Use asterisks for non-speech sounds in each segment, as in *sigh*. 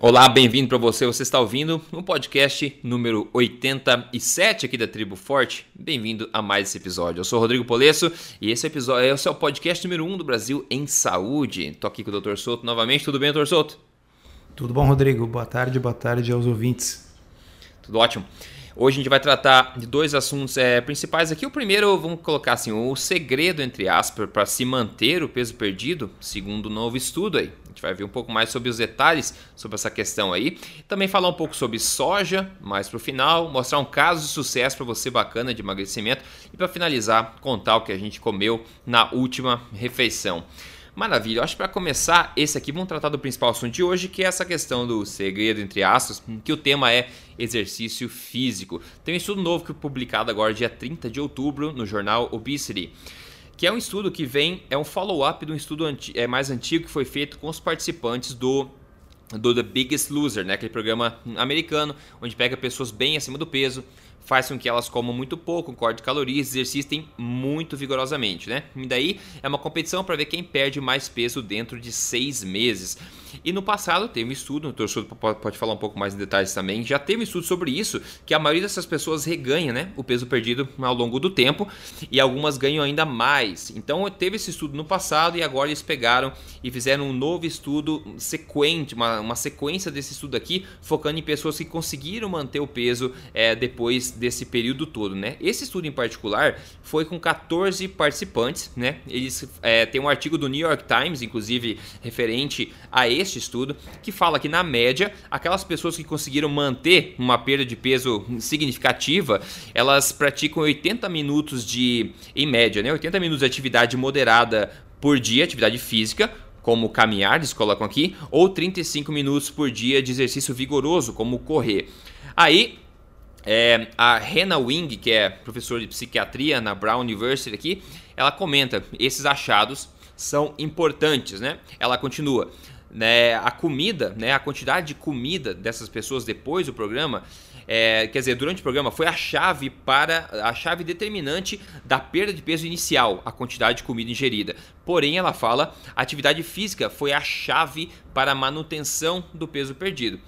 Olá, bem-vindo para você. Você está ouvindo o podcast número 87 aqui da Tribo Forte. Bem-vindo a mais esse episódio. Eu sou Rodrigo Polesso e esse episódio é o podcast número 1 do Brasil em saúde. Tô aqui com o Dr. Souto novamente. Tudo bem, Dr. Souto? Tudo bom, Rodrigo? Boa tarde, boa tarde aos ouvintes. Tudo ótimo. Hoje a gente vai tratar de dois assuntos é, principais aqui. O primeiro, vamos colocar assim, o segredo, entre aspas, para se manter o peso perdido, segundo o um novo estudo aí. A gente vai ver um pouco mais sobre os detalhes sobre essa questão aí. Também falar um pouco sobre soja, mais para o final, mostrar um caso de sucesso para você bacana de emagrecimento e para finalizar, contar o que a gente comeu na última refeição. Maravilha, acho que para começar, esse aqui vamos tratar do principal assunto de hoje, que é essa questão do segredo entre aspas, que o tema é exercício físico. Tem um estudo novo que foi publicado agora dia 30 de outubro no jornal Obesity que é um estudo que vem, é um follow-up de um estudo anti, é, mais antigo que foi feito com os participantes do do The Biggest Loser, né? aquele programa americano, onde pega pessoas bem acima do peso, faz com que elas comam muito pouco, corte calorias, exercitem muito vigorosamente, né? E daí é uma competição para ver quem perde mais peso dentro de seis meses. E no passado teve um estudo, o torcedor pode falar um pouco mais em detalhes também, já teve um estudo sobre isso, que a maioria dessas pessoas reganha né, o peso perdido ao longo do tempo e algumas ganham ainda mais. Então teve esse estudo no passado e agora eles pegaram e fizeram um novo estudo sequente, uma, uma sequência desse estudo aqui, focando em pessoas que conseguiram manter o peso é, depois desse período todo, né? Esse estudo em particular foi com 14 participantes, né? Eles é, tem um artigo do New York Times, inclusive referente a este estudo, que fala que na média aquelas pessoas que conseguiram manter uma perda de peso significativa, elas praticam 80 minutos de, em média, né? 80 minutos de atividade moderada por dia, atividade física, como caminhar, eles colocam aqui, ou 35 minutos por dia de exercício vigoroso, como correr. Aí é, a Hannah Wing, que é professora de psiquiatria na Brown University aqui, ela comenta esses achados são importantes, né? Ela continua, né? A comida, né? A quantidade de comida dessas pessoas depois do programa, é, quer dizer, durante o programa foi a chave para a chave determinante da perda de peso inicial, a quantidade de comida ingerida. Porém, ela fala, a atividade física foi a chave para a manutenção do peso perdido.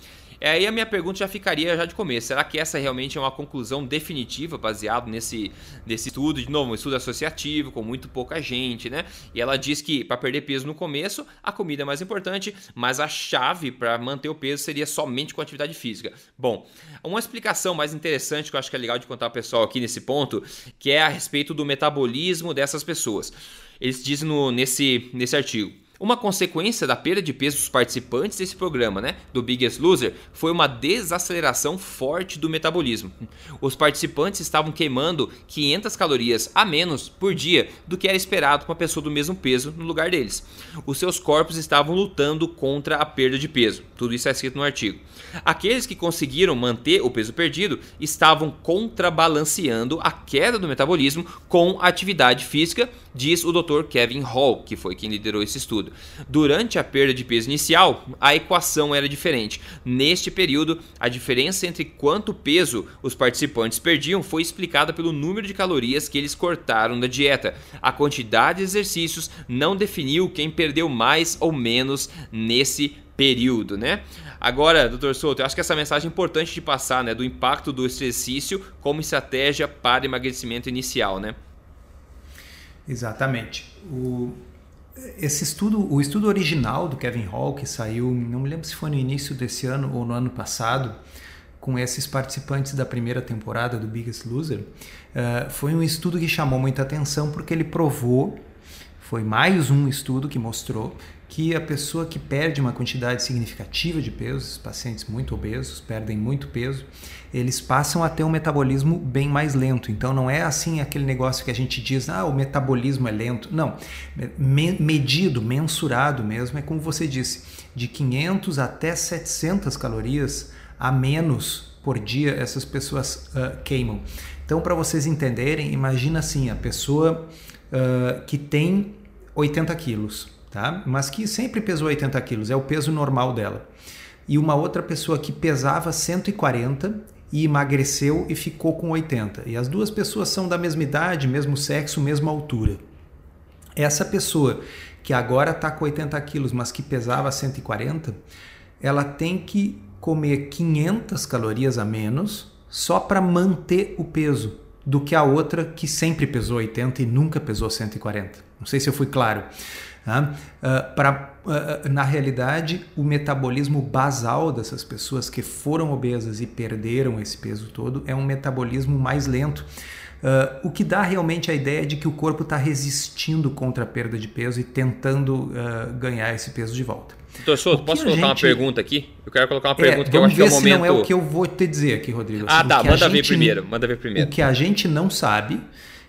É, aí a minha pergunta já ficaria já de começo. Será que essa realmente é uma conclusão definitiva baseado nesse, nesse estudo? De novo, um estudo associativo com muito pouca gente, né? E ela diz que para perder peso no começo, a comida é mais importante, mas a chave para manter o peso seria somente com atividade física. Bom, uma explicação mais interessante que eu acho que é legal de contar ao pessoal aqui nesse ponto, que é a respeito do metabolismo dessas pessoas. Eles dizem no, nesse, nesse artigo. Uma consequência da perda de peso dos participantes desse programa, né, do Biggest Loser, foi uma desaceleração forte do metabolismo. Os participantes estavam queimando 500 calorias a menos por dia do que era esperado com uma pessoa do mesmo peso no lugar deles. Os seus corpos estavam lutando contra a perda de peso. Tudo isso é escrito no artigo. Aqueles que conseguiram manter o peso perdido estavam contrabalanceando a queda do metabolismo com atividade física, diz o Dr. Kevin Hall, que foi quem liderou esse estudo. Durante a perda de peso inicial, a equação era diferente. Neste período, a diferença entre quanto peso os participantes perdiam foi explicada pelo número de calorias que eles cortaram da dieta. A quantidade de exercícios não definiu quem perdeu mais ou menos nesse período, né? Agora, doutor Souto, eu acho que essa mensagem é importante de passar, né, do impacto do exercício como estratégia para emagrecimento inicial, né? Exatamente. O, esse estudo, o estudo original do Kevin Hall, que saiu, não me lembro se foi no início desse ano ou no ano passado, com esses participantes da primeira temporada do Biggest Loser, uh, foi um estudo que chamou muita atenção porque ele provou, foi mais um estudo que mostrou que a pessoa que perde uma quantidade significativa de peso, pacientes muito obesos perdem muito peso, eles passam a ter um metabolismo bem mais lento. Então não é assim aquele negócio que a gente diz, ah, o metabolismo é lento. Não, medido, mensurado mesmo, é como você disse, de 500 até 700 calorias a menos por dia essas pessoas uh, queimam. Então para vocês entenderem, imagina assim, a pessoa uh, que tem 80 quilos, tá? Mas que sempre pesou 80 quilos, é o peso normal dela. E uma outra pessoa que pesava 140 e emagreceu e ficou com 80. E as duas pessoas são da mesma idade, mesmo sexo, mesma altura. Essa pessoa que agora está com 80 quilos, mas que pesava 140, ela tem que comer 500 calorias a menos só para manter o peso do que a outra que sempre pesou 80 e nunca pesou 140. Não sei se eu fui claro. Uh, pra, uh, na realidade, o metabolismo basal dessas pessoas que foram obesas e perderam esse peso todo é um metabolismo mais lento. Uh, o que dá realmente a ideia de que o corpo está resistindo contra a perda de peso e tentando ganhar esse peso de volta. Doutor Souto, posso colocar gente... uma pergunta aqui? Eu quero colocar uma é, pergunta é, que eu acho que é o momento. não é o que eu vou te dizer aqui, Rodrigo. Ah, assim, tá. Manda ver primeiro. Manda ver primeiro. O que a gente não sabe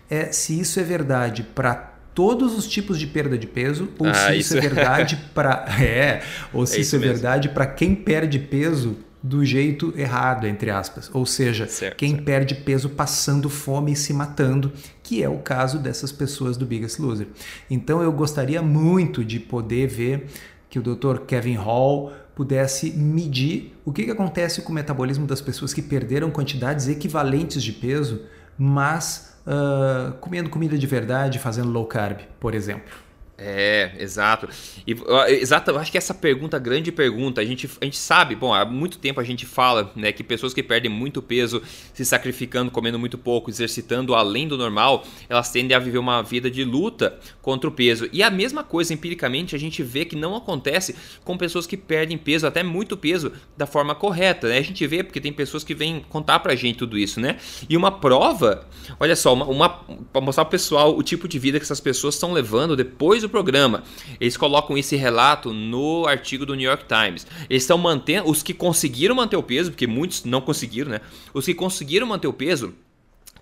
é se isso é verdade para todos os tipos de perda de peso ou ah, se isso, isso é verdade *laughs* para é ou se é isso, isso é verdade para quem perde peso do jeito errado entre aspas ou seja certo, quem certo. perde peso passando fome e se matando que é o caso dessas pessoas do Biggest Loser então eu gostaria muito de poder ver que o Dr. Kevin Hall pudesse medir o que, que acontece com o metabolismo das pessoas que perderam quantidades equivalentes de peso mas uh, comendo comida de verdade, fazendo low carb, por exemplo. É, exato. E, exato, eu acho que essa pergunta, grande pergunta, a gente, a gente sabe, bom, há muito tempo a gente fala né, que pessoas que perdem muito peso, se sacrificando, comendo muito pouco, exercitando além do normal, elas tendem a viver uma vida de luta contra o peso. E a mesma coisa, empiricamente, a gente vê que não acontece com pessoas que perdem peso, até muito peso, da forma correta. Né? A gente vê porque tem pessoas que vêm contar pra gente tudo isso, né? E uma prova, olha só, uma, uma para mostrar pro pessoal o tipo de vida que essas pessoas estão levando depois do programa. Eles colocam esse relato no artigo do New York Times. Eles estão mantendo, os que conseguiram manter o peso, porque muitos não conseguiram, né? Os que conseguiram manter o peso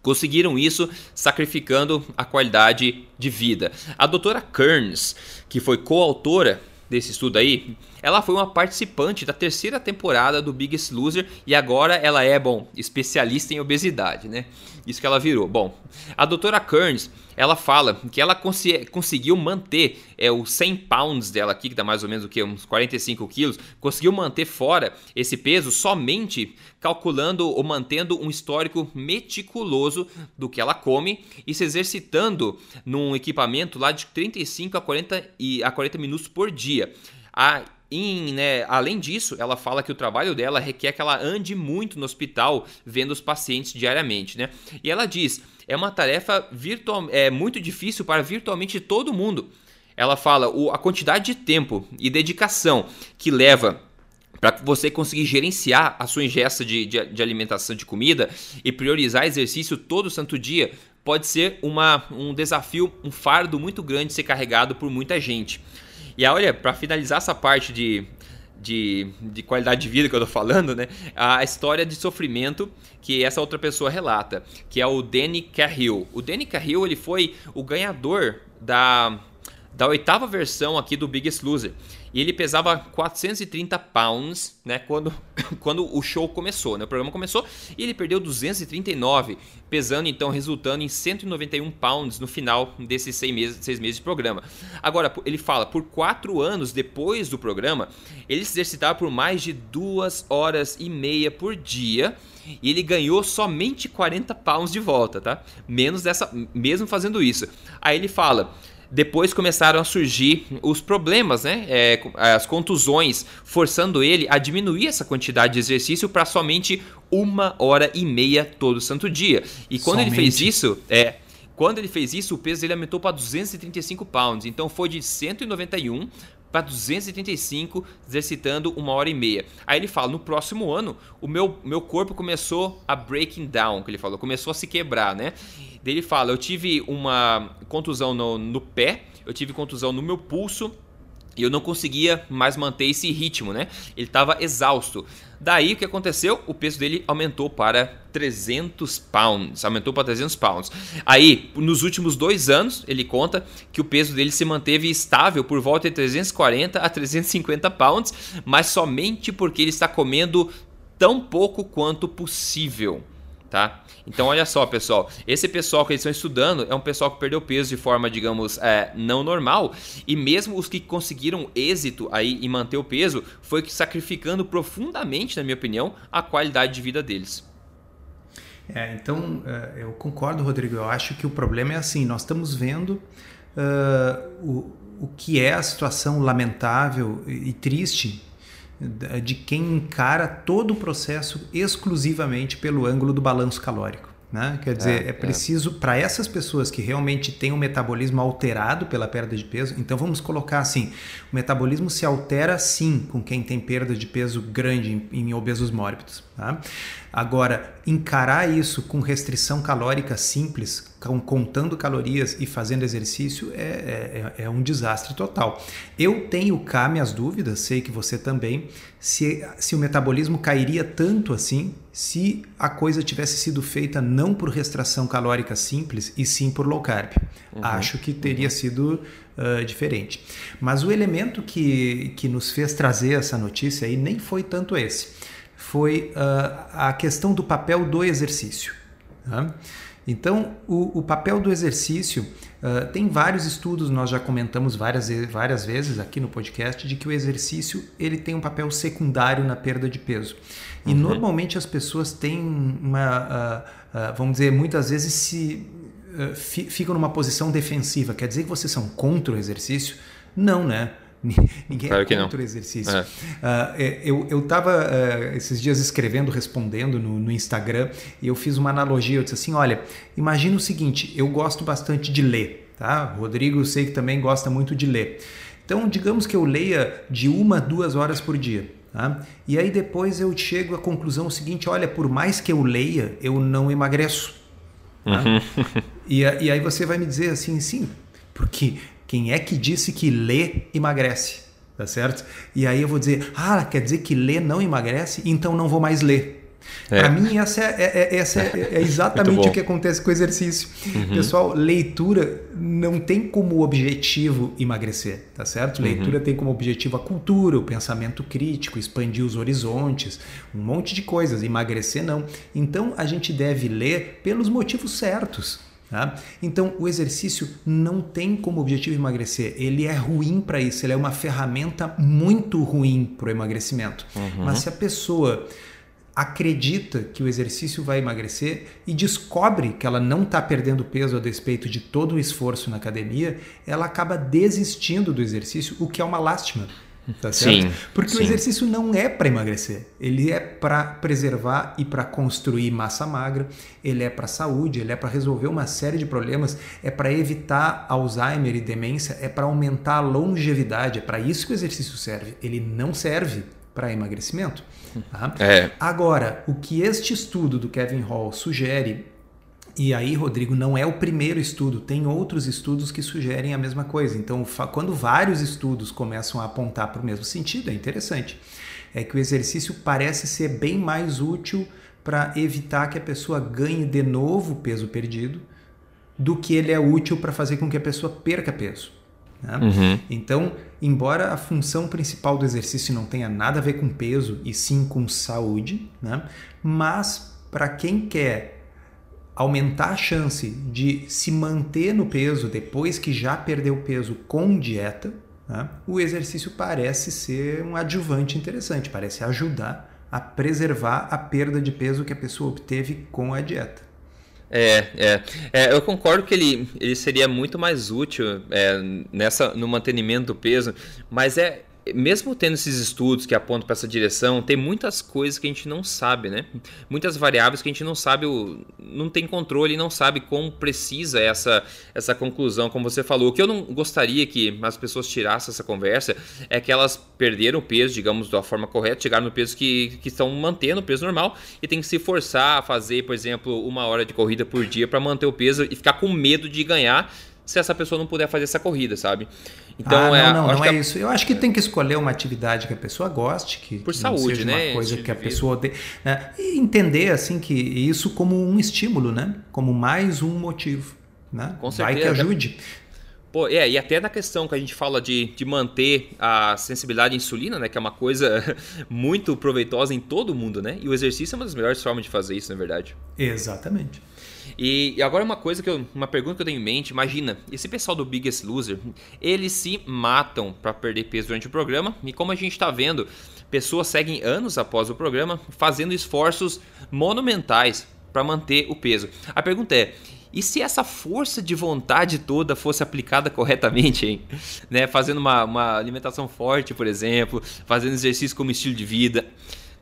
Conseguiram isso sacrificando a qualidade de vida. A doutora Kearns, que foi coautora desse estudo aí, ela foi uma participante da terceira temporada do Biggest Loser e agora ela é, bom, especialista em obesidade, né? Isso que ela virou. Bom, a doutora Kearns, ela fala que ela cons conseguiu manter é, os 100 pounds dela aqui, que dá mais ou menos o que, uns 45 quilos, conseguiu manter fora esse peso somente calculando ou mantendo um histórico meticuloso do que ela come e se exercitando num equipamento lá de 35 a 40, e, a 40 minutos por dia. A em, né, além disso, ela fala que o trabalho dela requer que ela ande muito no hospital vendo os pacientes diariamente, né? E ela diz: é uma tarefa virtual, é muito difícil para virtualmente todo mundo. Ela fala o, a quantidade de tempo e dedicação que leva para você conseguir gerenciar a sua ingesta de, de, de, alimentação de comida e priorizar exercício todo santo dia pode ser uma, um desafio, um fardo muito grande ser carregado por muita gente. E olha, para finalizar essa parte de, de, de, qualidade de vida que eu tô falando, né? A história de sofrimento que essa outra pessoa relata, que é o Danny Cahill. O Danny Cahill, ele foi o ganhador da, da oitava versão aqui do Biggest Loser e ele pesava 430 pounds, né, quando, *laughs* quando o show começou, né, o programa começou, e ele perdeu 239, pesando então, resultando em 191 pounds no final desses seis meses, seis meses de programa. Agora, ele fala, por quatro anos depois do programa, ele se exercitava por mais de duas horas e meia por dia, e ele ganhou somente 40 pounds de volta, tá? Menos dessa, mesmo fazendo isso. Aí ele fala, depois começaram a surgir os problemas, né? É, as contusões, forçando ele a diminuir essa quantidade de exercício para somente uma hora e meia todo santo dia. E quando somente. ele fez isso, é. Quando ele fez isso, o peso dele aumentou para 235 pounds. Então foi de 191 para 235, exercitando uma hora e meia. Aí ele fala: no próximo ano, o meu, meu corpo começou a breaking down, que ele falou, começou a se quebrar, né? Daí ele fala: eu tive uma contusão no, no pé, eu tive contusão no meu pulso e eu não conseguia mais manter esse ritmo, né? Ele estava exausto. Daí o que aconteceu? O peso dele aumentou para 300 pounds. Aumentou para 300 pounds. Aí, nos últimos dois anos, ele conta que o peso dele se manteve estável por volta de 340 a 350 pounds, mas somente porque ele está comendo tão pouco quanto possível tá? Então olha só, pessoal, esse pessoal que eles estão estudando é um pessoal que perdeu peso de forma, digamos, é, não normal e mesmo os que conseguiram êxito aí em manter o peso foi sacrificando profundamente, na minha opinião, a qualidade de vida deles. É, então é, eu concordo, Rodrigo. Eu acho que o problema é assim: nós estamos vendo uh, o, o que é a situação lamentável e triste de quem encara todo o processo exclusivamente pelo ângulo do balanço calórico. Né? Quer dizer, é, é, é. preciso, é. para essas pessoas que realmente têm um metabolismo alterado pela perda de peso, então vamos colocar assim: o metabolismo se altera sim com quem tem perda de peso grande em, em obesos mórbidos. Tá? Agora, encarar isso com restrição calórica simples, contando calorias e fazendo exercício, é, é, é, um desastre total. Eu tenho cá minhas dúvidas, sei que você também, se, se o metabolismo cairia tanto assim se a coisa tivesse sido feita não por restrição calórica simples e sim por low carb. Uhum. Acho que teria uhum. sido uh, diferente. Mas o elemento que, que nos fez trazer essa notícia aí nem foi tanto esse foi uh, a questão do papel do exercício. Tá? Então, o, o, papel do exercício uh, tem vários estudos, nós já comentamos várias, várias vezes aqui no podcast, de que o exercício ele tem um papel secundário na perda de peso. E uhum. normalmente as pessoas têm uma, uh, uh, vamos dizer, muitas vezes se ficam numa posição defensiva. Quer dizer que vocês são contra o exercício? Não, né? *laughs* Ninguém claro é contra o exercício. É. Uh, eu estava uh, esses dias escrevendo, respondendo no, no, Instagram, e eu fiz uma analogia. Eu disse assim: olha, imagina o seguinte, eu gosto bastante de ler, tá? Rodrigo, eu sei que também gosta muito de ler. Então, digamos que eu leia de uma, duas horas por dia. Tá? E aí depois eu chego à conclusão seguinte: olha, por mais que eu leia, eu não emagreço. Tá? Uhum. E, e aí você vai me dizer assim, sim, porque quem é que disse que ler emagrece? Tá certo? E aí eu vou dizer, ah, quer dizer que ler não emagrece? Então não vou mais ler. É. Para mim, essa, é, é, é essa é, é *laughs* exatamente o que acontece com o exercício. Uhum. Pessoal, leitura não tem como objetivo emagrecer, tá certo? Uhum. Leitura tem como objetivo a cultura, o pensamento crítico, expandir os horizontes, um monte de coisas. Emagrecer não. Então a gente deve ler pelos motivos certos. Tá? Então, o exercício não tem como objetivo emagrecer. Ele é ruim para isso. Ele é uma ferramenta muito ruim para o emagrecimento. Uhum. Mas se a pessoa acredita que o exercício vai emagrecer e descobre que ela não está perdendo peso a despeito de todo o esforço na academia, ela acaba desistindo do exercício, o que é uma lástima. Tá certo? Sim, Porque sim. o exercício não é para emagrecer, ele é para preservar e para construir massa magra, ele é para saúde, ele é para resolver uma série de problemas, é para evitar Alzheimer e demência, é para aumentar a longevidade, é para isso que o exercício serve. Ele não serve para emagrecimento. Tá? É. Agora, o que este estudo do Kevin Hall sugere e aí, Rodrigo, não é o primeiro estudo, tem outros estudos que sugerem a mesma coisa. Então, quando vários estudos começam a apontar para o mesmo sentido, é interessante. É que o exercício parece ser bem mais útil para evitar que a pessoa ganhe de novo peso perdido do que ele é útil para fazer com que a pessoa perca peso. Né? Uhum. Então, embora a função principal do exercício não tenha nada a ver com peso e sim com saúde, né? mas para quem quer aumentar a chance de se manter no peso depois que já perdeu peso com dieta, né? o exercício parece ser um adjuvante interessante, parece ajudar a preservar a perda de peso que a pessoa obteve com a dieta. É, é, é, eu concordo que ele, ele seria muito mais útil é, nessa no mantenimento do peso, mas é mesmo tendo esses estudos que apontam para essa direção, tem muitas coisas que a gente não sabe, né? Muitas variáveis que a gente não sabe, não tem controle não sabe como precisa essa, essa conclusão, como você falou. O que eu não gostaria que as pessoas tirassem essa conversa é que elas perderam o peso, digamos, da forma correta, chegaram no peso que, que estão mantendo o peso normal e tem que se forçar a fazer, por exemplo, uma hora de corrida por dia para manter o peso e ficar com medo de ganhar se essa pessoa não puder fazer essa corrida, sabe? Então, ah, é, não, não, não é a... isso. Eu acho que tem que escolher uma atividade que a pessoa goste, que por saúde, seja né? Uma coisa que a pessoa odeia, né? e entender assim que isso como um estímulo, né? Como mais um motivo, né? Com certeza. Vai que ajude. Pô, é, e até na questão que a gente fala de, de manter a sensibilidade à insulina, né? Que é uma coisa *laughs* muito proveitosa em todo mundo, né? E o exercício é uma das melhores formas de fazer isso, na verdade. Exatamente. E, agora uma coisa que eu, uma pergunta que eu tenho em mente, imagina, esse pessoal do Biggest Loser, eles se matam para perder peso durante o programa, e como a gente está vendo, pessoas seguem anos após o programa fazendo esforços monumentais para manter o peso. A pergunta é: E se essa força de vontade toda fosse aplicada corretamente, hein? *laughs* Né? Fazendo uma, uma alimentação forte, por exemplo, fazendo exercício como estilo de vida.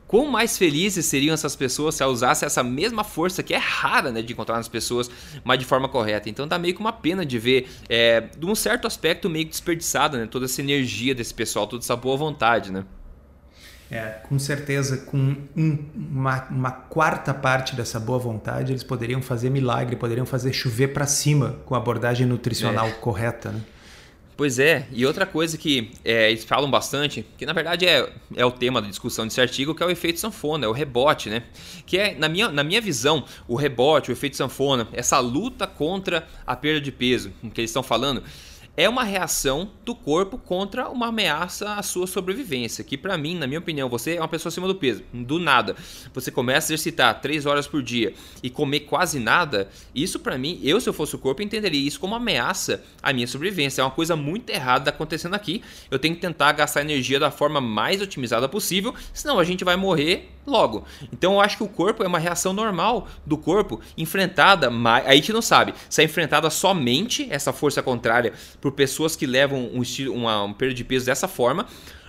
Quão mais felizes seriam essas pessoas se usassem essa mesma força que é rara né, de encontrar nas pessoas, mas de forma correta. Então dá meio que uma pena de ver, é, de um certo aspecto, meio que desperdiçada, né? Toda essa energia desse pessoal, toda essa boa vontade, né? É, com certeza, com um, uma, uma, quarta parte dessa boa vontade, eles poderiam fazer milagre, poderiam fazer chover para cima com a abordagem nutricional é. correta. Né? Pois é, e outra coisa que é, eles falam bastante, que na verdade é, é o tema da discussão desse artigo, que é o efeito sanfona, é o rebote, né? Que é, na minha, na minha visão, o rebote, o efeito sanfona, essa luta contra a perda de peso, que eles estão falando, é uma reação do corpo contra uma ameaça à sua sobrevivência. Que para mim, na minha opinião, você é uma pessoa acima do peso, do nada. Você começa a exercitar 3 horas por dia e comer quase nada. Isso para mim, eu se eu fosse o corpo, entenderia isso como ameaça à minha sobrevivência. É uma coisa muito errada acontecendo aqui. Eu tenho que tentar gastar energia da forma mais otimizada possível, senão a gente vai morrer logo. Então eu acho que o corpo é uma reação normal do corpo enfrentada, aí a gente não sabe se é enfrentada somente essa força contrária por pessoas que levam um estilo, uma, um perda de peso dessa forma,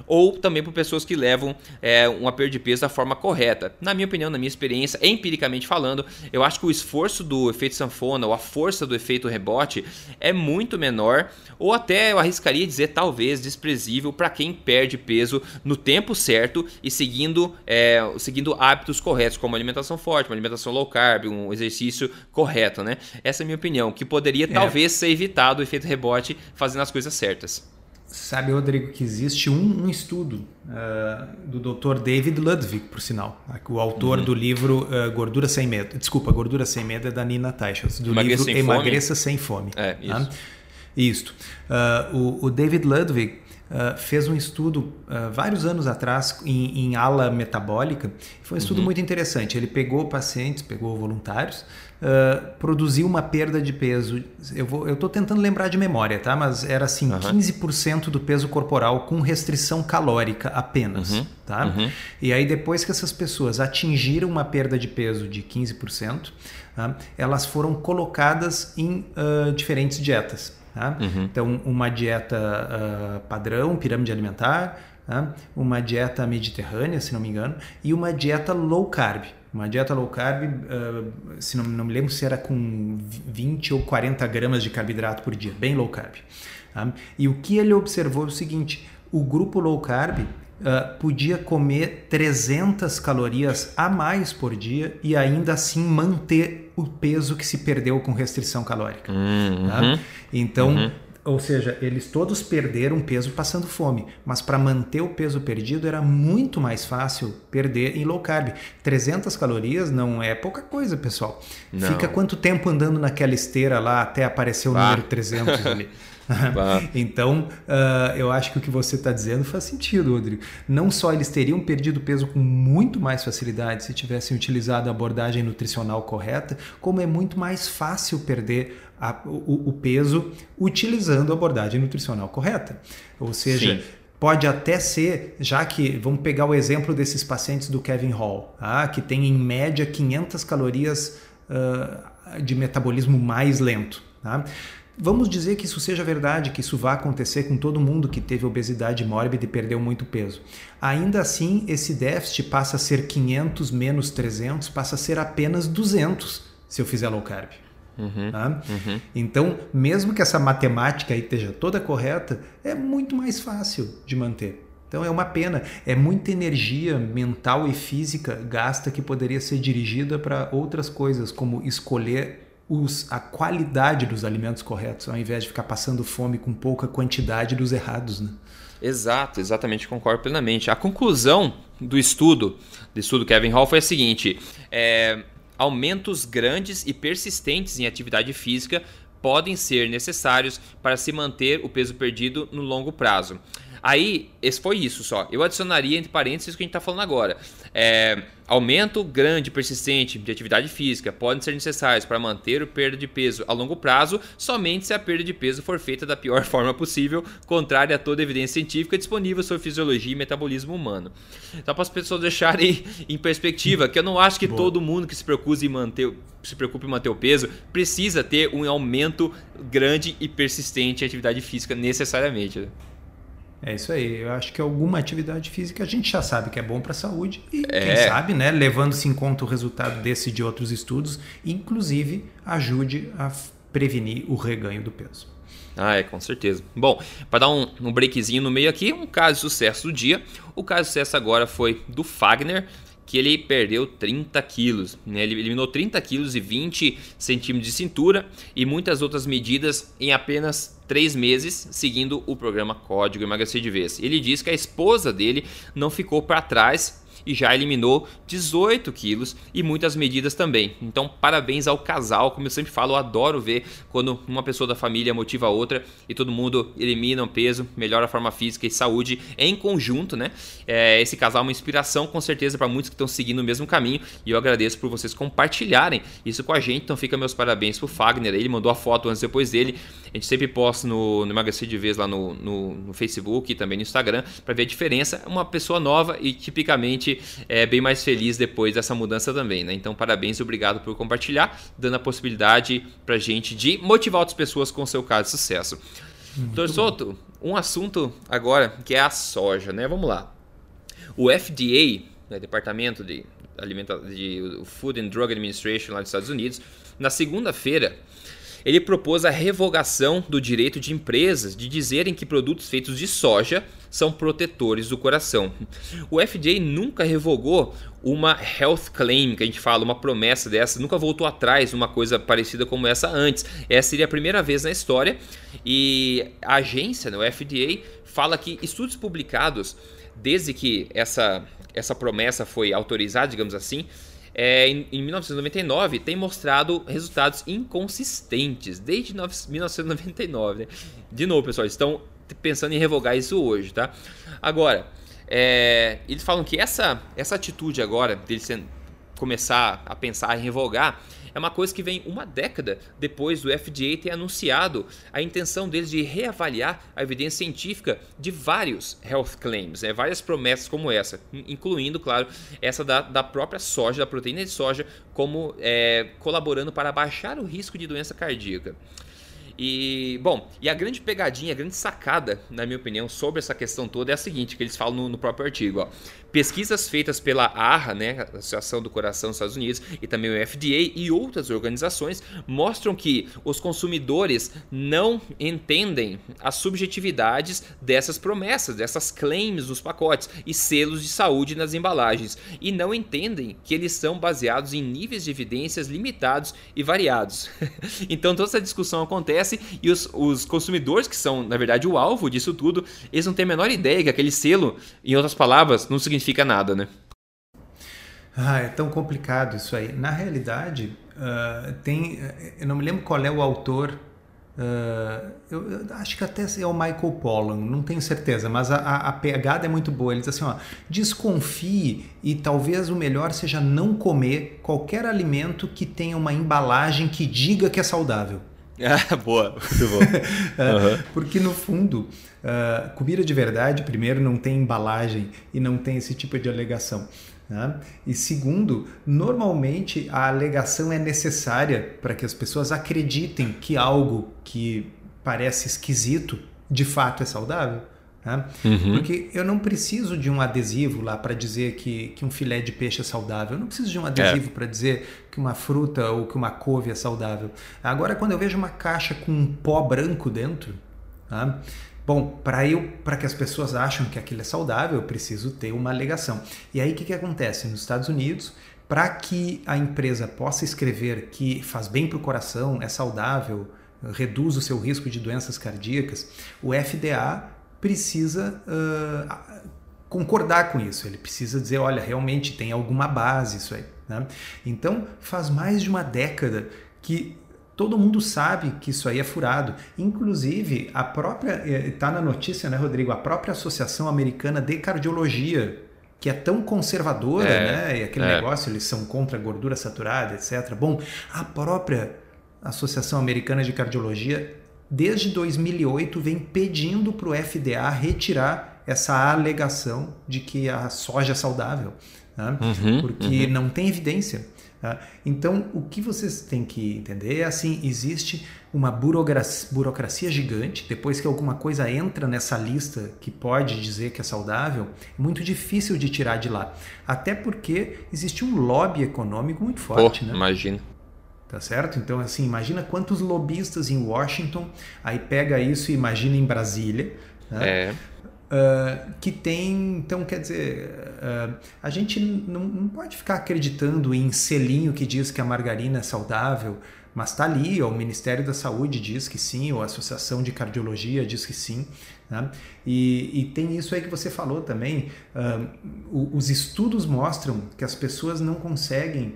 ou também por pessoas que levam é, uma perda de peso da forma correta. Na minha opinião, na minha experiência, empiricamente falando, eu acho que o esforço do efeito sanfona ou a força do efeito rebote é muito menor, ou até eu arriscaria dizer talvez desprezível para quem perde peso no tempo certo e seguindo, é, seguindo hábitos corretos, como alimentação forte, uma alimentação low carb, um exercício correto, né? Essa é a minha opinião, que poderia é. talvez ser evitado o efeito rebote fazendo as coisas certas. Sabe, Rodrigo, que existe um, um estudo uh, do Dr. David Ludwig, por sinal, o autor uhum. do livro uh, Gordura Sem Medo. Desculpa, Gordura Sem Medo é da Nina Teichels, do Emagreça livro sem Emagreça Sem Fome. É, isso. Tá? Isto. Uh, o, o, David Ludwig Uh, fez um estudo uh, vários anos atrás em, em, ala metabólica. Foi um estudo uhum. muito interessante. Ele pegou pacientes, pegou voluntários, uh, produziu uma perda de peso. Eu estou tentando lembrar de memória, tá? Mas era assim, uhum. 15% do peso corporal com restrição calórica apenas. Uhum. Tá? Uhum. E aí, depois que essas pessoas atingiram uma perda de peso de 15%, tá? elas foram colocadas em diferentes dietas. Tá? Uhum. Então, uma dieta uh, padrão, pirâmide alimentar, tá? uma dieta mediterrânea, se não me engano, e uma dieta low carb. Uma dieta low carb, uh, se não, não, me lembro se era com 20 ou 40 gramas de carboidrato por dia, bem low carb. Tá? E o que ele observou é o seguinte: o grupo low carb Uh, podia comer 300 calorias a mais por dia e ainda assim manter o peso que se perdeu com restrição calórica. Uhum, tá? Então, uhum. ou seja, eles todos perderam peso passando fome, mas para manter o peso perdido era muito mais fácil perder em low carb. 300 calorias não é pouca coisa, pessoal. Não. Fica quanto tempo andando naquela esteira lá até aparecer o ah. número 300 ali? *laughs* *laughs* então, uh, eu acho que o que você está dizendo faz sentido, Rodrigo. Não só eles teriam perdido peso com muito mais facilidade se tivessem utilizado a abordagem nutricional correta, como é muito mais fácil perder a, o, o, peso utilizando a abordagem nutricional correta. Ou seja, Sim. Pode até ser, já que vamos pegar o exemplo desses pacientes do Kevin Hall, tá? que tem em média 500 calorias uh, de metabolismo mais lento. Tá? Vamos dizer que isso seja verdade, que isso vá acontecer com todo mundo que teve obesidade mórbida e perdeu muito peso. Ainda assim, esse déficit passa a ser 500 menos 300, passa a ser apenas 200 se eu fizer low carb. Uhum, tá? uhum. Então, mesmo que essa matemática aí esteja toda correta, é muito mais fácil de manter. Então é uma pena, é muita energia mental e física gasta que poderia ser dirigida para outras coisas, como escolher os, a qualidade dos alimentos corretos, ao invés de ficar passando fome com pouca quantidade dos errados. Né? Exato, exatamente, concordo plenamente. A conclusão do estudo, do estudo Kevin Hall foi a seguinte: é, aumentos grandes e persistentes em atividade física podem ser necessários para se manter o peso perdido no longo prazo. Aí, esse foi isso só. Eu adicionaria entre parênteses o que a gente está falando agora. É, aumento grande, persistente de atividade física podem ser necessários para manter o perda de peso a longo prazo, somente se a perda de peso for feita da pior *laughs* forma possível, contrária a toda evidência científica disponível sobre fisiologia e metabolismo humano. Então, para as pessoas deixarem *laughs* em perspectiva, que eu não acho que Boa. todo mundo que se preocupe em manter se preocupe em manter o peso, precisa ter um aumento grande e persistente de atividade física necessariamente. É isso aí. Eu acho que alguma atividade física a gente já sabe que é bom para a saúde e é. quem sabe, né, levando-se em conta o resultado desse e de outros estudos, inclusive ajude a prevenir o reganho do peso. Ah, é, com certeza. Bom, para dar um, um breakzinho no meio aqui, um caso de sucesso do dia. O caso de sucesso agora foi do Fagner, que ele perdeu 30 quilos. Né? Ele eliminou 30 quilos e 20 centímetros de cintura e muitas outras medidas em apenas 3 meses, seguindo o programa Código Emagrecer de Vez. Ele diz que a esposa dele não ficou para trás e já eliminou 18 quilos e muitas medidas também. Então, parabéns ao casal, como eu sempre falo, eu adoro ver quando uma pessoa da família motiva a outra e todo mundo elimina o peso, melhora a forma física e saúde em conjunto, né? É, esse casal é uma inspiração com certeza para muitos que estão seguindo o mesmo caminho e eu agradeço por vocês compartilharem isso com a gente. Então, fica meus parabéns pro Fagner, ele mandou a foto antes e depois dele. A gente sempre posta no, no Emagrecer de Vez lá no, no, no Facebook e também no Instagram para ver a diferença. Uma pessoa nova e tipicamente é bem mais feliz depois dessa mudança também, né? Então, parabéns e obrigado por compartilhar, dando a possibilidade para gente de motivar outras pessoas com o seu caso de sucesso. Doutor Soto, um assunto agora que é a soja, né? Vamos lá. O FDA, né, Departamento de, Alimenta de Food and Drug Administration lá dos Estados Unidos, na segunda-feira ele propôs a revogação do direito de empresas de dizerem que produtos feitos de soja são protetores do coração. O FDA nunca revogou uma health claim, que a gente fala, uma promessa dessa, nunca voltou atrás uma coisa parecida como essa antes. Essa seria a primeira vez na história e a agência, né, o FDA, fala que estudos publicados desde que essa, essa promessa foi autorizada, digamos assim, é, em, em 1999 tem mostrado resultados inconsistentes desde 1999. Né? De novo, pessoal, estão pensando em revogar isso hoje, tá? Agora, é, eles falam que essa, essa atitude agora deles começar a pensar em revogar é uma coisa que vem uma década depois do FDA ter anunciado a intenção deles de reavaliar a evidência científica de vários health claims, né? várias promessas como essa, incluindo, claro, essa da, da própria soja, da proteína de soja, como é, colaborando para baixar o risco de doença cardíaca. E, bom, e a grande pegadinha, a grande sacada, na minha opinião, sobre essa questão toda é a seguinte, que eles falam no, no próprio artigo, ó. Pesquisas feitas pela AHA, né, Associação do Coração dos Estados Unidos, e também o FDA e outras organizações mostram que os consumidores não entendem as subjetividades dessas promessas, dessas claims nos pacotes e selos de saúde nas embalagens, e não entendem que eles são baseados em níveis de evidências limitados e variados. *laughs* então toda essa discussão acontece e os, os consumidores, que são na verdade o alvo disso tudo, eles não têm a menor ideia que aquele selo, em outras palavras, não significa significa nada, né? Ah, é tão complicado isso aí. Na realidade, uh, tem. Eu não me lembro qual é o autor. Uh, eu, eu, acho que até é o Michael Pollan, não tenho certeza, mas a, a, a, pegada é muito boa. Ele diz assim: ó, desconfie e talvez o melhor seja não comer qualquer alimento que tenha uma embalagem que diga que é saudável. *laughs* Ah, boa, muito bom. *laughs* uhum. Porque no fundo, uh, comida de verdade, primeiro, não tem embalagem e não tem esse tipo de alegação. Né? E segundo, normalmente a alegação é necessária para que as pessoas acreditem que algo que parece esquisito de fato é saudável. Né? Uhum. Porque eu não preciso de um adesivo lá para dizer que, que um filé de peixe é saudável. Eu não preciso de um adesivo é. para dizer que uma fruta ou que uma couve é saudável. Agora, quando eu vejo uma caixa com um pó branco dentro, tá? Bom, para eu, para que as pessoas acham que aquilo é saudável, eu preciso ter uma alegação. E aí o que, que acontece nos Estados Unidos? Para que a empresa possa escrever que faz bem para o coração, é saudável, reduz o seu risco de doenças cardíacas, o FDA precisa uh, concordar com isso. Ele precisa dizer, olha, realmente tem alguma base isso aí. Né? Então, faz mais de uma década que Todo mundo sabe que isso aí é furado. Inclusive, a própria. Está na notícia, né, Rodrigo? A própria Associação Americana de Cardiologia, que é tão conservadora, é, né? E aquele é. negócio, eles são contra a gordura saturada, etc. Bom, a própria Associação Americana de Cardiologia, desde 2008, vem pedindo para o FDA retirar essa alegação de que a soja é saudável, né? uhum, porque uhum. não tem evidência. Tá? Então, o que vocês têm que entender é assim: existe uma burocracia, burocracia, gigante. Depois que alguma coisa entra nessa lista que pode dizer que é saudável, é muito difícil de tirar de lá. Até porque existe um lobby econômico muito forte. Pô, né? Imagina. Tá certo? Então, assim, imagina quantos lobistas em Washington, aí pega isso e imagina em Brasília. Né? É. Uh, que tem, então quer dizer, uh, a gente não, não, pode ficar acreditando em selinho que diz que a margarina é saudável, mas está ali, ó, o Ministério da Saúde diz que sim, ou a Associação de Cardiologia diz que sim. Né? E, e, tem isso aí que você falou também, uh, os estudos mostram que as pessoas não conseguem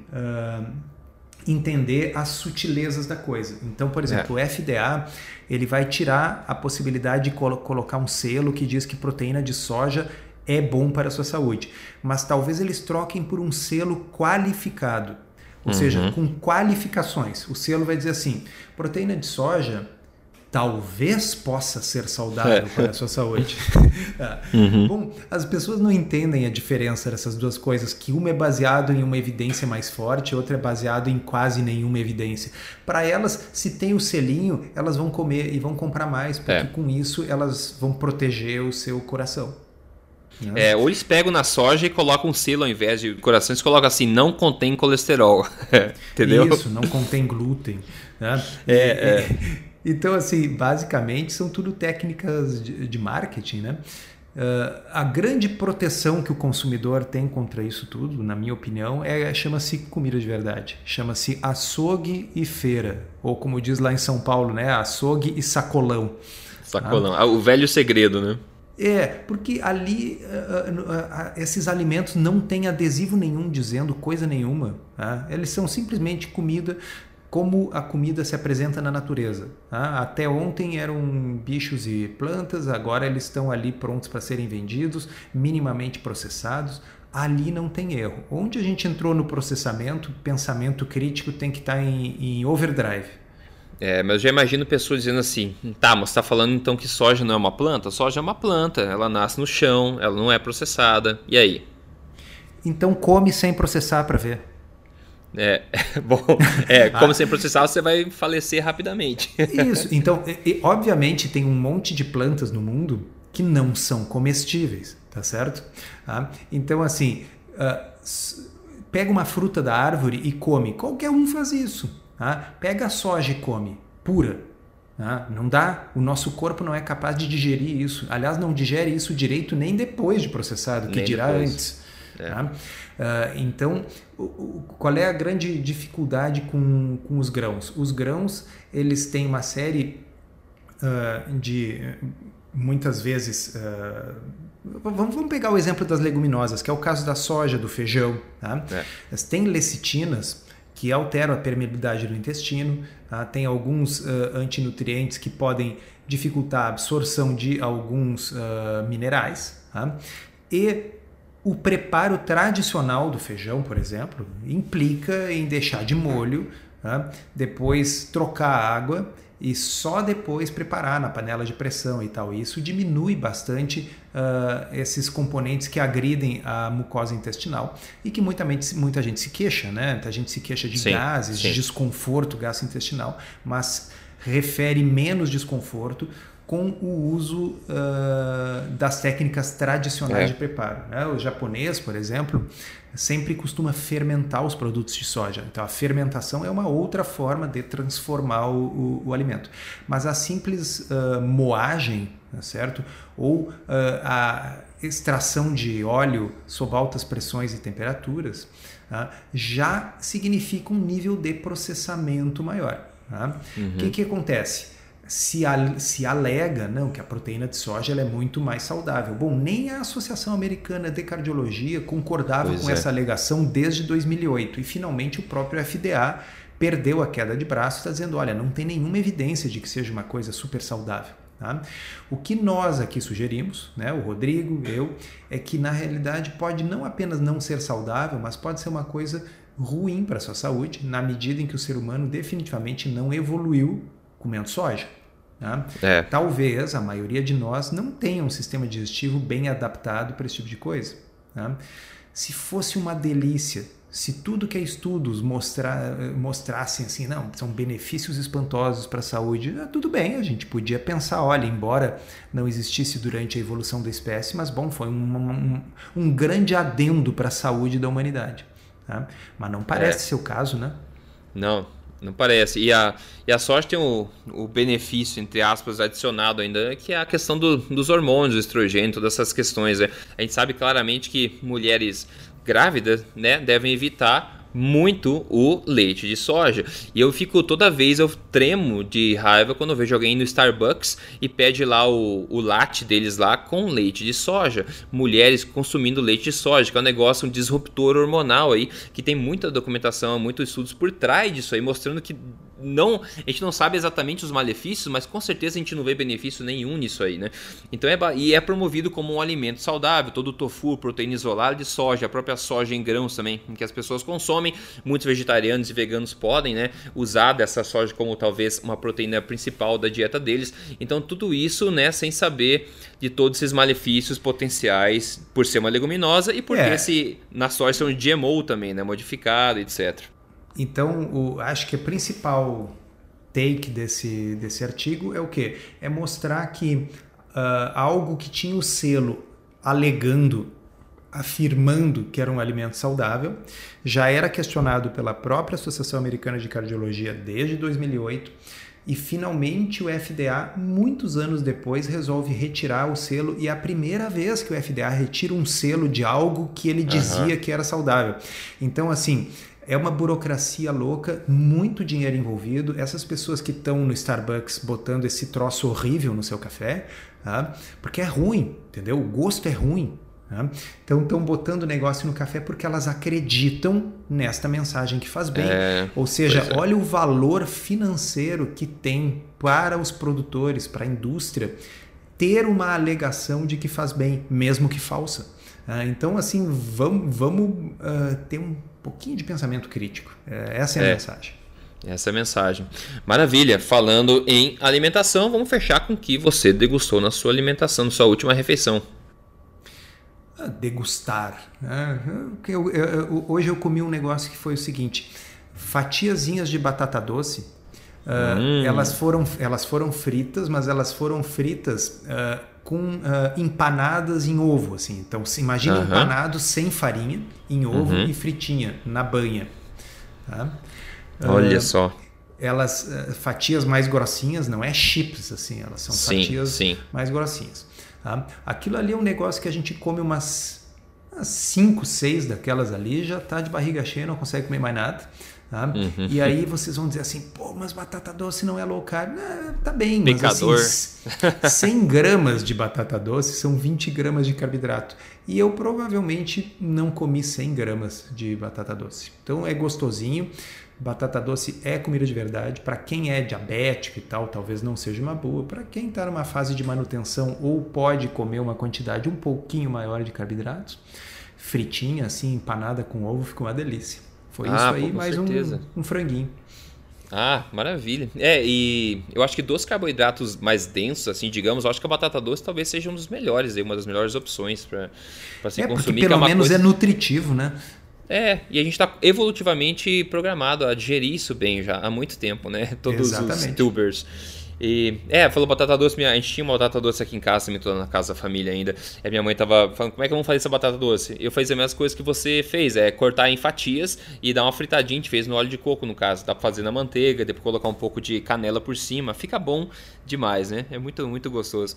entender as sutilezas da coisa. Então, por exemplo, é. o FDA ele vai tirar a possibilidade de colo colocar um selo que diz que proteína de soja é bom para a sua saúde, mas talvez eles troquem por um selo qualificado, ou uhum. seja, com qualificações. O selo vai dizer assim: proteína de soja talvez possa ser saudável é. para a sua saúde. *laughs* É. uhum. Bom, as pessoas não entendem a diferença dessas duas coisas, que uma é baseado em uma evidência mais forte, outra é baseado em quase nenhuma evidência. Para elas, se tem o selinho, elas vão comer e vão comprar mais, porque é. com isso elas vão proteger o seu coração. É, ou eles pegam na soja e colocam um selo ao invés de coração, eles colocam assim, não contém colesterol. *laughs* Entendeu? Isso, não contém glúten. Né? É, é. Então, assim, basicamente são tudo técnicas de, de marketing, né? Uh, a grande proteção que o consumidor tem contra isso tudo, na minha opinião, é chama-se comida de verdade. Chama-se açougue e feira. Ou como diz lá em São Paulo, né? Açougue e sacolão. Sacolão. Ah, o velho segredo, né? É, porque ali uh, uh, esses alimentos não têm adesivo nenhum dizendo coisa nenhuma. Tá? Eles são simplesmente comida como a comida se apresenta na natureza. Tá? Até ontem eram bichos e plantas, agora eles estão ali prontos para serem vendidos, minimamente processados. Ali não tem erro. Onde a gente entrou no processamento, pensamento crítico tem que estar tá em, em overdrive. É, mas eu já imagino pessoas dizendo assim: tá, mas está falando então que soja não é uma planta? Soja é uma planta, ela nasce no chão, ela não é processada. E aí? Então come sem processar para ver. É, *laughs* bom, é, como sem processar, você vai falecer rapidamente. Isso, então, e, obviamente tem um monte de plantas no mundo que não são comestíveis, tá certo? Ah, então, assim, uh, pega uma fruta da árvore e come. Qualquer um faz isso. Tá? Pega a soja e come, pura. Tá? Não dá, o nosso corpo não é capaz de digerir isso. Aliás, não digere isso direito nem depois de processado, que nem dirá depois. antes. É. Tá? Uh, então, o, o, qual é a grande dificuldade com, com os grãos? Os grãos eles têm uma série uh, de muitas vezes uh, vamos, pegar o exemplo das leguminosas, que é o caso da soja, do feijão. Tá? É. Tem lecitinas que alteram a permeabilidade do intestino, tá? tem alguns uh, antinutrientes que podem dificultar a absorção de alguns uh, minerais. Tá? E o preparo tradicional do feijão, por exemplo, implica em deixar de molho, tá? depois trocar a água e só depois preparar na panela de pressão e tal. Isso diminui bastante uh, esses componentes que agridem a mucosa intestinal e que muita, muita gente se queixa, né? A gente se queixa de sim, gases, sim. de desconforto gastrointestinal, mas refere menos desconforto com o uso uh, das técnicas tradicionais é. de preparo. Né? O japonês, por exemplo, sempre costuma fermentar os produtos de soja. Então, a fermentação é uma outra forma de transformar o, o, o alimento. Mas a simples uh, moagem, tá certo? Ou uh, a extração de óleo sob altas pressões e temperaturas, tá? já significa um nível de processamento maior. O tá? uhum. que, que acontece? se, se alega não, que a proteína de soja é muito mais saudável. Bom, nem a Associação Americana de Cardiologia concordava pois com é. essa alegação desde 2008 e finalmente o próprio FDA perdeu a queda de braço e está dizendo: olha, não tem nenhuma evidência de que seja uma coisa super saudável. Tá? O que nós aqui sugerimos, né, o Rodrigo, eu, é que na realidade pode não apenas não ser saudável, mas pode ser uma coisa ruim para a sua saúde, na medida em que o ser humano definitivamente não evoluiu comendo soja. Tá? É. Talvez a maioria de nós não tenha um sistema digestivo bem adaptado para esse tipo de coisa. Tá? Se fosse uma delícia se tudo que é estudos mostrar, mostrassem assim, não, são benefícios espantosos para a saúde, ah, tudo bem, a gente podia pensar, olha, embora não existisse durante a evolução da espécie, mas bom, foi um, um, um grande adendo para a saúde da humanidade. Tá? Mas não parece é. ser o caso, né? Não, não parece. E a, e a sorte tem o, o benefício, entre aspas, adicionado ainda, que é a questão do, dos hormônios, do estrogênio, todas essas questões. Né? A gente sabe claramente que mulheres grávidas, né, devem evitar muito o leite de soja. E eu fico toda vez eu tremo de raiva quando eu vejo alguém no Starbucks e pede lá o, o latte deles lá com leite de soja. Mulheres consumindo leite de soja, que é um negócio, um disruptor hormonal aí, que tem muita documentação, muitos estudos por trás disso aí, mostrando que não, a gente não sabe exatamente os malefícios, mas com certeza a gente não vê benefício nenhum nisso aí, né? Então é e é promovido como um alimento saudável, todo o tofu, proteína isolada de soja, a própria soja em grãos também, que as pessoas consomem, muitos vegetarianos e veganos podem, né, usar dessa soja como talvez uma proteína principal da dieta deles. Então tudo isso, né, sem saber de todos esses malefícios potenciais por ser uma leguminosa e por é. ter esse na soja ser um GMO também, né, modificado, etc. Então, o, acho que a principal take desse, desse artigo é o que? É mostrar que uh, algo que tinha o selo alegando, afirmando que era um alimento saudável, já era questionado pela própria Associação Americana de Cardiologia desde 2008 e finalmente o FDA, muitos anos depois, resolve retirar o selo e é a primeira vez que o FDA retira um selo de algo que ele dizia uhum. que era saudável. Então, assim, é uma burocracia louca, muito dinheiro envolvido. Essas pessoas que estão no Starbucks botando esse troço horrível no seu café, tá? porque é ruim, entendeu? O gosto é ruim. Tá? Então estão botando o negócio no café porque elas acreditam nesta mensagem que faz bem. É, Ou seja, é. olha o valor financeiro que tem para os produtores, para a indústria, ter uma alegação de que faz bem, mesmo que falsa. Ah, então, assim, vamos, vamos uh, ter um pouquinho de pensamento crítico. É, essa é a é. mensagem. Essa é a mensagem. Maravilha. Falando em alimentação, vamos fechar com o que você degustou na sua alimentação, na sua última refeição. Ah, degustar. Né? Eu, eu, eu, hoje eu comi um negócio que foi o seguinte: fatiazinhas de batata doce. Uh, hum. elas, foram, elas foram fritas, mas elas foram fritas uh, com uh, empanadas em ovo, assim. Então, se imagina uhum. empanado sem farinha, em ovo uhum. e fritinha na banha. Tá? Olha só. Elas fatias mais grossinhas, não é chips assim, elas são sim, fatias sim. mais grossinhas. Tá? Aquilo ali é um negócio que a gente come umas, umas cinco, seis daquelas ali, já tá de barriga cheia, não consegue comer mais nada. Tá? Uhum. E aí vocês vão dizer assim, pô, mas batata doce não é low carb. Ah, tá bem, Pecador. mas assim, 100 gramas de batata doce são 20 gramas de carboidrato. E eu provavelmente não comi 100 gramas de batata doce. Então é gostosinho. Batata doce é comida de verdade. Para quem é diabético e tal, talvez não seja uma boa. Para quem está numa fase de manutenção ou pode comer uma quantidade um pouquinho maior de carboidratos, fritinha, assim, empanada com ovo, fica uma delícia. Foi ah, isso aí, pô, mais um, um franguinho. Ah, maravilha. É, e eu acho que dos carboidratos mais densos, assim, digamos, eu acho que a batata doce talvez seja um dos melhores, uma das melhores opções para se é, consumir. Pelo é menos coisa... é nutritivo, né? É, e a gente está evolutivamente programado a digerir isso bem já há muito tempo, né? Todos Exatamente. os tubers. E, é, falou batata doce. Minha, a gente tinha uma batata doce aqui em casa, também tô na casa da família ainda. E a minha mãe tava falando, como é que vamos fazer essa batata doce? Eu fiz as mesmas coisas que você fez, é cortar em fatias e dar uma fritadinha. A gente fez no óleo de coco, no caso. Dá pra fazer na manteiga, depois colocar um pouco de canela por cima. Fica bom demais, né? É muito, muito gostoso.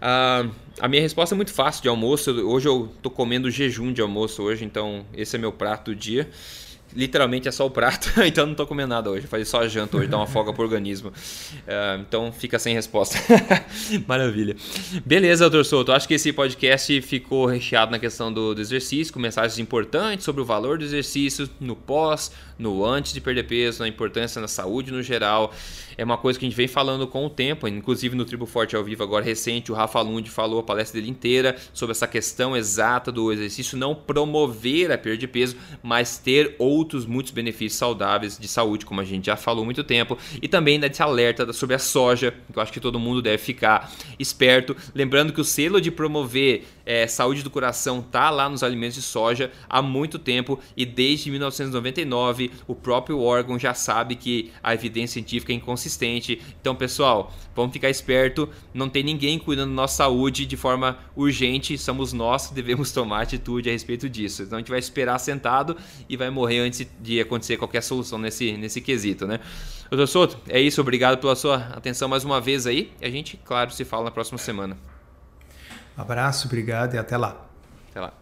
Ah, a minha resposta é muito fácil de almoço. Hoje eu tô comendo jejum de almoço hoje, então esse é meu prato do dia literalmente é só o prato, *laughs* então não tô comendo nada hoje. Fazer só a janta hoje, dar uma folga pro organismo. Uh, então fica sem resposta. *laughs* Maravilha. Beleza, doutor Souto. Acho que esse podcast ficou recheado na questão do, do exercício, com mensagens importantes sobre o valor do exercício no pós, no antes de perder peso, na importância na saúde no geral. É uma coisa que a gente vem falando com o tempo, inclusive no Tribo Forte ao vivo agora recente, o Rafa Lund falou a palestra dele inteira sobre essa questão exata do exercício não promover a perda de peso, mas ter outros muitos benefícios saudáveis de saúde, como a gente já falou há muito tempo, e também desse alerta sobre a soja, que eu acho que todo mundo deve ficar esperto, lembrando que o selo de promover é, saúde do coração tá lá nos alimentos de soja há muito tempo e desde 1999 o próprio órgão já sabe que a evidência científica é inconsistente. Então, pessoal, vamos ficar esperto. Não tem ninguém cuidando da nossa saúde de forma urgente. Somos nós que devemos tomar atitude a respeito disso. Então, a gente vai esperar sentado e vai morrer antes de acontecer qualquer solução nesse, nesse quesito, né? Doutor Souto, é isso. Obrigado pela sua atenção mais uma vez aí. A gente, claro, se fala na próxima semana. Abraço, obrigado e até lá. Até lá.